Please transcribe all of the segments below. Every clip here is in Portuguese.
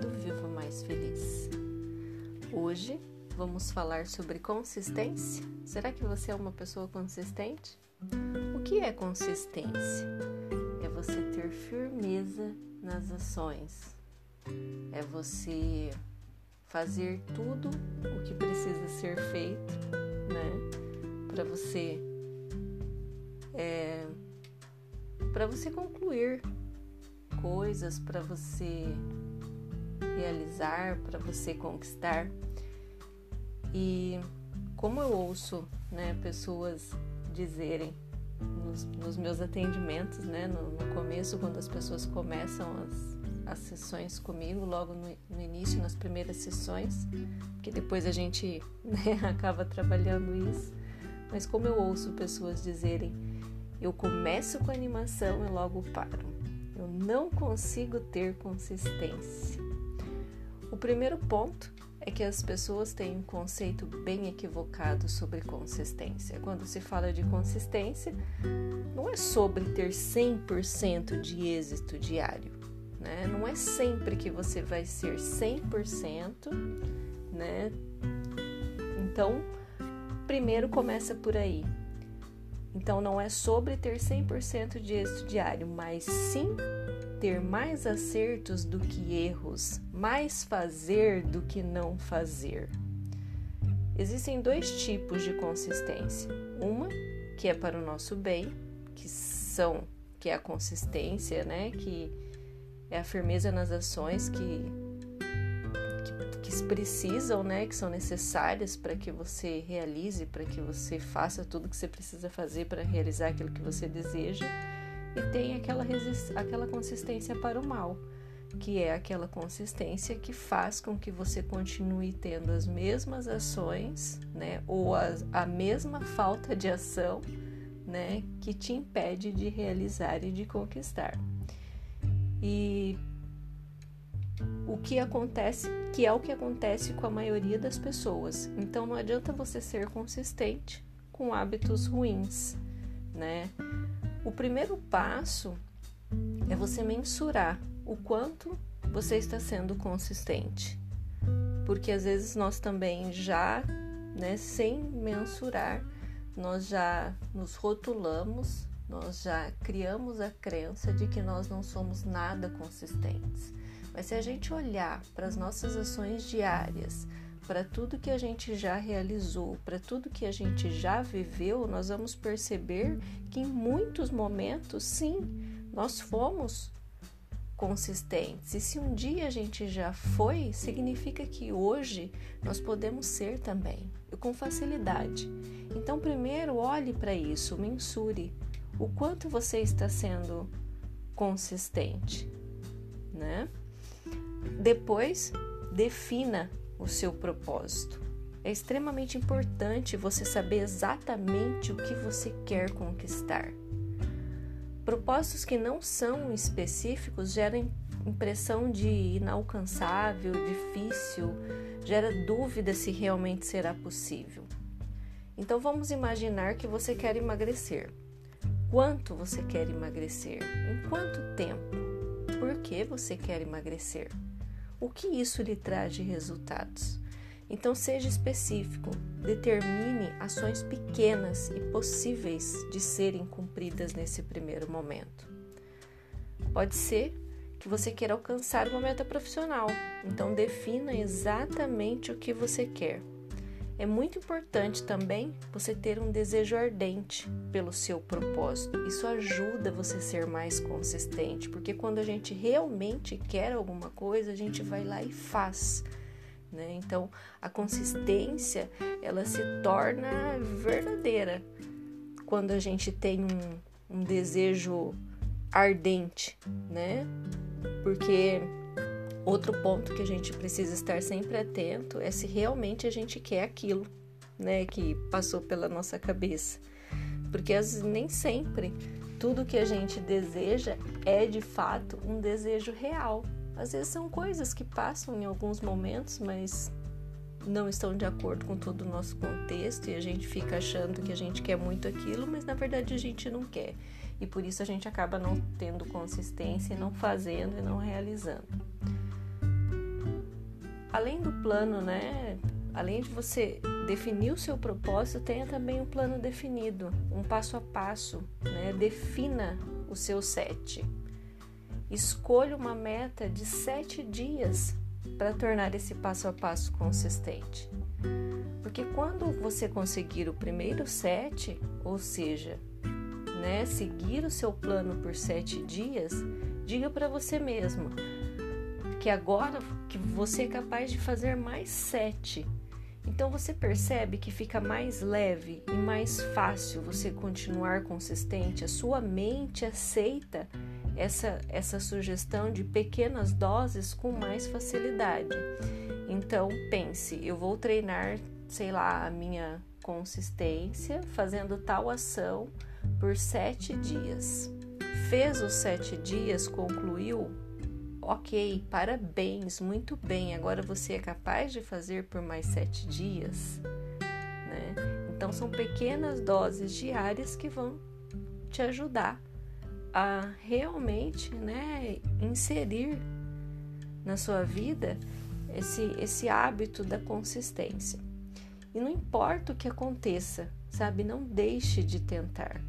Do Vivo Mais Feliz. Hoje vamos falar sobre consistência. Será que você é uma pessoa consistente? O que é consistência? É você ter firmeza nas ações, é você fazer tudo o que precisa ser feito, né? Para você é, para você concluir coisas para você realizar, para você conquistar. E como eu ouço né, pessoas dizerem nos, nos meus atendimentos, né, no, no, começo, quando as pessoas começam as, as sessões comigo, logo no, no início, nas primeiras sessões, que depois a gente né, acaba trabalhando isso. Mas como eu ouço pessoas dizerem, eu começo com animação e logo paro. Eu não consigo ter consistência. O primeiro ponto é que as pessoas têm um conceito bem equivocado sobre consistência. Quando se fala de consistência, não é sobre ter 100% de êxito diário, né? Não é sempre que você vai ser 100%, né? Então, primeiro começa por aí. Então não é sobre ter 100% de êxito diário, mas sim ter mais acertos do que erros, mais fazer do que não fazer. Existem dois tipos de consistência. Uma que é para o nosso bem, que são que é a consistência, né, que é a firmeza nas ações que que precisam, né, que são necessárias para que você realize, para que você faça tudo que você precisa fazer para realizar aquilo que você deseja, e tem aquela, aquela consistência para o mal, que é aquela consistência que faz com que você continue tendo as mesmas ações, né, ou a, a mesma falta de ação, né, que te impede de realizar e de conquistar. E o que acontece, que é o que acontece com a maioria das pessoas. Então não adianta você ser consistente com hábitos ruins, né? O primeiro passo é você mensurar o quanto você está sendo consistente. Porque às vezes nós também já, né, sem mensurar, nós já nos rotulamos, nós já criamos a crença de que nós não somos nada consistentes. Mas se a gente olhar para as nossas ações diárias, para tudo que a gente já realizou, para tudo que a gente já viveu, nós vamos perceber que em muitos momentos, sim, nós fomos consistentes. E se um dia a gente já foi, significa que hoje nós podemos ser também, e com facilidade. Então, primeiro, olhe para isso, mensure o quanto você está sendo consistente, né? Depois, defina o seu propósito. É extremamente importante você saber exatamente o que você quer conquistar. Propósitos que não são específicos geram impressão de inalcançável, difícil, gera dúvida se realmente será possível. Então vamos imaginar que você quer emagrecer. Quanto você quer emagrecer? Em quanto tempo? Por que você quer emagrecer? O que isso lhe traz de resultados. Então, seja específico, determine ações pequenas e possíveis de serem cumpridas nesse primeiro momento. Pode ser que você queira alcançar uma meta profissional, então defina exatamente o que você quer. É muito importante também você ter um desejo ardente pelo seu propósito. Isso ajuda você a ser mais consistente, porque quando a gente realmente quer alguma coisa, a gente vai lá e faz. Né? Então, a consistência ela se torna verdadeira quando a gente tem um, um desejo ardente, né? Porque Outro ponto que a gente precisa estar sempre atento é se realmente a gente quer aquilo, né, que passou pela nossa cabeça. Porque vezes, nem sempre tudo que a gente deseja é de fato um desejo real. Às vezes são coisas que passam em alguns momentos, mas não estão de acordo com todo o nosso contexto e a gente fica achando que a gente quer muito aquilo, mas na verdade a gente não quer. E por isso a gente acaba não tendo consistência, não fazendo e não realizando. Além do plano, né? Além de você definir o seu propósito, tenha também um plano definido, um passo a passo, né? Defina o seu sete. Escolha uma meta de sete dias para tornar esse passo a passo consistente. Porque quando você conseguir o primeiro sete, ou seja, né, seguir o seu plano por sete dias, diga para você mesmo que agora que você é capaz de fazer mais sete. Então você percebe que fica mais leve e mais fácil você continuar consistente. A sua mente aceita essa, essa sugestão de pequenas doses com mais facilidade. Então pense, eu vou treinar, sei lá, a minha consistência fazendo tal ação por sete dias. Fez os sete dias, concluiu? Ok, parabéns, muito bem. Agora você é capaz de fazer por mais sete dias, né? Então são pequenas doses diárias que vão te ajudar a realmente, né, inserir na sua vida esse esse hábito da consistência. E não importa o que aconteça, sabe? Não deixe de tentar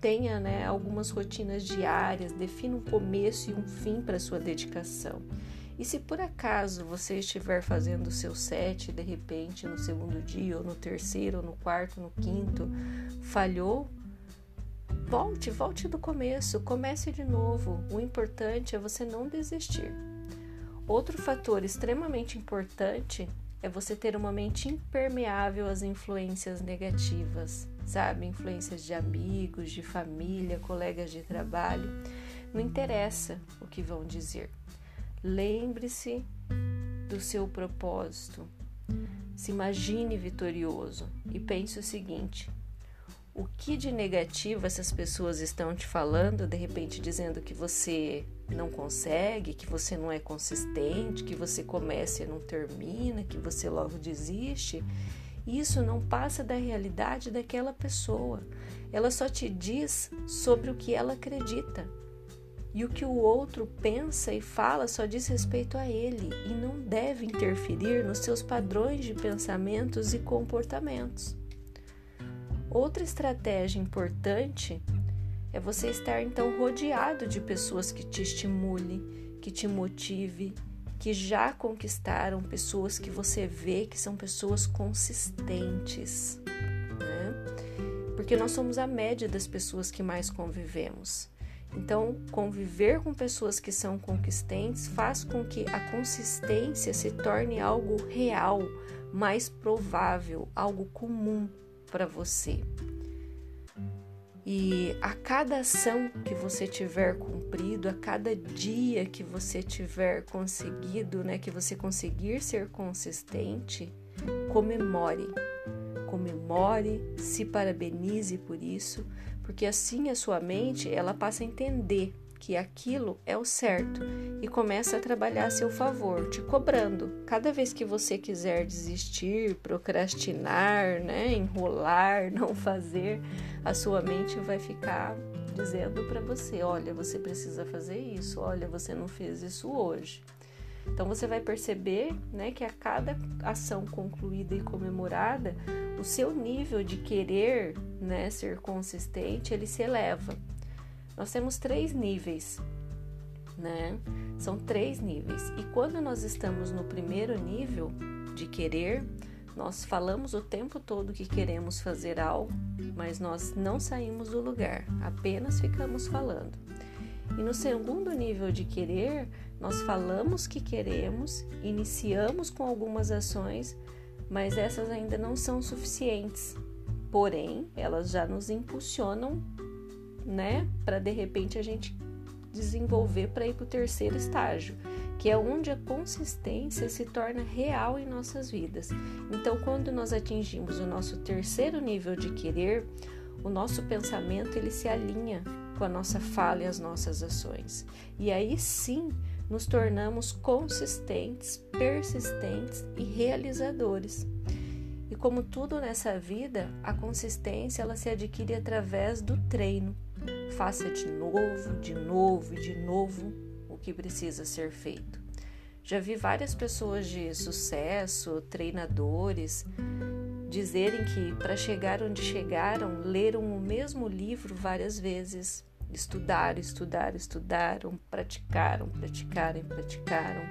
tenha né, algumas rotinas diárias, defina um começo e um fim para sua dedicação. E se por acaso você estiver fazendo o seu set, de repente no segundo dia, ou no terceiro, ou no quarto, no quinto, falhou, volte, volte do começo, comece de novo. O importante é você não desistir. Outro fator extremamente importante é você ter uma mente impermeável às influências negativas sabe? Influências de amigos, de família, colegas de trabalho. Não interessa o que vão dizer. Lembre-se do seu propósito. Se imagine vitorioso e pense o seguinte: o que de negativo essas pessoas estão te falando, de repente dizendo que você não consegue, que você não é consistente, que você começa e não termina, que você logo desiste? Isso não passa da realidade daquela pessoa. Ela só te diz sobre o que ela acredita. E o que o outro pensa e fala só diz respeito a ele e não deve interferir nos seus padrões de pensamentos e comportamentos. Outra estratégia importante é você estar então rodeado de pessoas que te estimule, que te motive, que já conquistaram, pessoas que você vê que são pessoas consistentes, né? Porque nós somos a média das pessoas que mais convivemos. Então, conviver com pessoas que são conquistentes faz com que a consistência se torne algo real, mais provável, algo comum para você. E a cada ação que você tiver cumprido, a cada dia que você tiver conseguido, né, que você conseguir ser consistente, comemore. Comemore, se parabenize por isso, porque assim a sua mente ela passa a entender que aquilo é o certo e começa a trabalhar a seu favor, te cobrando. Cada vez que você quiser desistir, procrastinar, né, enrolar, não fazer, a sua mente vai ficar dizendo para você: olha, você precisa fazer isso, olha, você não fez isso hoje. Então você vai perceber, né, que a cada ação concluída e comemorada, o seu nível de querer, né, ser consistente, ele se eleva. Nós temos três níveis, né? São três níveis. E quando nós estamos no primeiro nível de querer, nós falamos o tempo todo que queremos fazer algo, mas nós não saímos do lugar, apenas ficamos falando. E no segundo nível de querer, nós falamos que queremos, iniciamos com algumas ações, mas essas ainda não são suficientes. Porém, elas já nos impulsionam né? Para de repente a gente desenvolver para ir para o terceiro estágio, que é onde a consistência se torna real em nossas vidas. Então, quando nós atingimos o nosso terceiro nível de querer, o nosso pensamento ele se alinha com a nossa fala e as nossas ações. E aí sim nos tornamos consistentes, persistentes e realizadores. E como tudo nessa vida, a consistência ela se adquire através do treino. Faça de novo, de novo e de novo o que precisa ser feito. Já vi várias pessoas de sucesso, treinadores, dizerem que para chegar onde chegaram, leram o mesmo livro várias vezes. Estudaram, estudaram, estudaram, praticaram, praticaram, praticaram.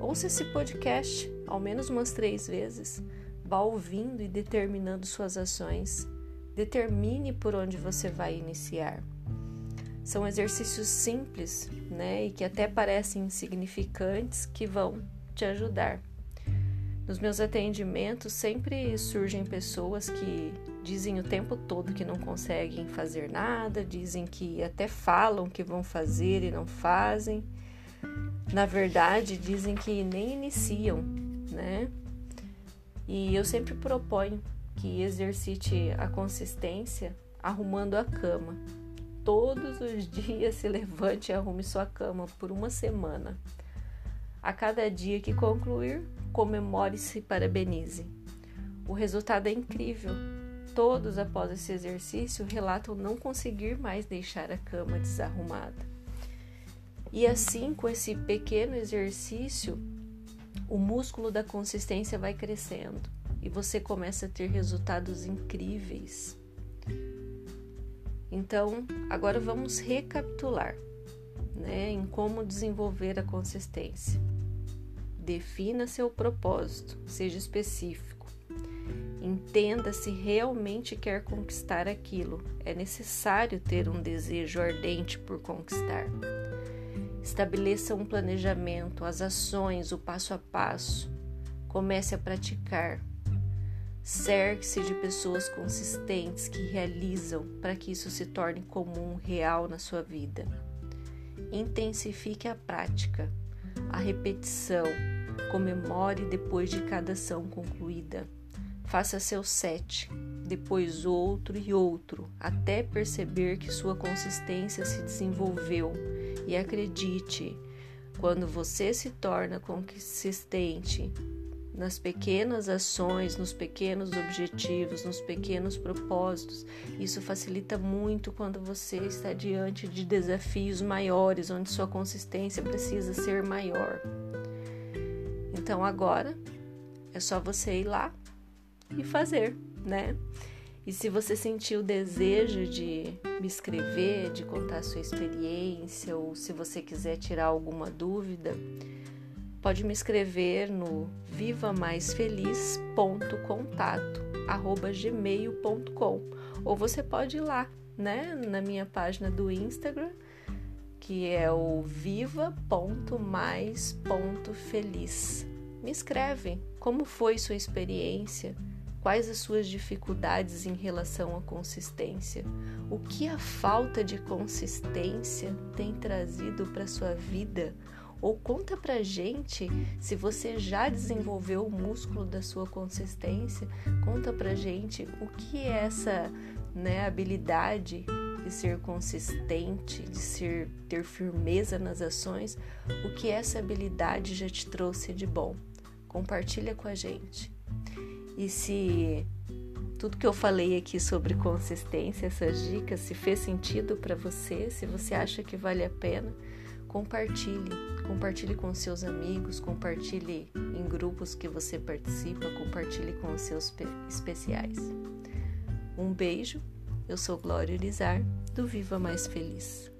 Ouça esse podcast ao menos umas três vezes. Vá ouvindo e determinando suas ações. Determine por onde você vai iniciar. São exercícios simples, né, e que até parecem insignificantes que vão te ajudar. Nos meus atendimentos sempre surgem pessoas que dizem o tempo todo que não conseguem fazer nada, dizem que até falam que vão fazer e não fazem. Na verdade, dizem que nem iniciam, né? E eu sempre proponho que exercite a consistência arrumando a cama todos os dias se levante e arrume sua cama por uma semana. A cada dia que concluir, comemore-se e parabenize. O resultado é incrível. Todos, após esse exercício, relatam não conseguir mais deixar a cama desarrumada. E assim, com esse pequeno exercício, o músculo da consistência vai crescendo e você começa a ter resultados incríveis. Então, agora vamos recapitular né, em como desenvolver a consistência. Defina seu propósito, seja específico. Entenda se realmente quer conquistar aquilo. É necessário ter um desejo ardente por conquistar. Estabeleça um planejamento, as ações, o passo a passo. Comece a praticar, Cerque-se de pessoas consistentes que realizam para que isso se torne comum, real na sua vida. Intensifique a prática, a repetição, comemore depois de cada ação concluída. Faça seu sete, depois outro e outro, até perceber que sua consistência se desenvolveu. E acredite, quando você se torna consistente nas pequenas ações, nos pequenos objetivos, nos pequenos propósitos. Isso facilita muito quando você está diante de desafios maiores, onde sua consistência precisa ser maior. Então agora é só você ir lá e fazer, né? E se você sentiu o desejo de me escrever, de contar sua experiência, ou se você quiser tirar alguma dúvida, pode me escrever no vivamaisfeliz.contato@gmail.com ou você pode ir lá, né, na minha página do Instagram, que é o viva.mais.feliz. Me escreve como foi sua experiência, quais as suas dificuldades em relação à consistência, o que a falta de consistência tem trazido para sua vida ou conta pra gente se você já desenvolveu o músculo da sua consistência, conta pra gente o que é essa né, habilidade de ser consistente, de ser ter firmeza nas ações, o que essa habilidade já te trouxe de bom. Compartilha com a gente. E se tudo que eu falei aqui sobre consistência, essas dicas, se fez sentido para você, se você acha que vale a pena, compartilhe. Compartilhe com seus amigos, compartilhe em grupos que você participa, compartilhe com os seus especiais. Um beijo, eu sou Glória Urizar, do Viva Mais Feliz.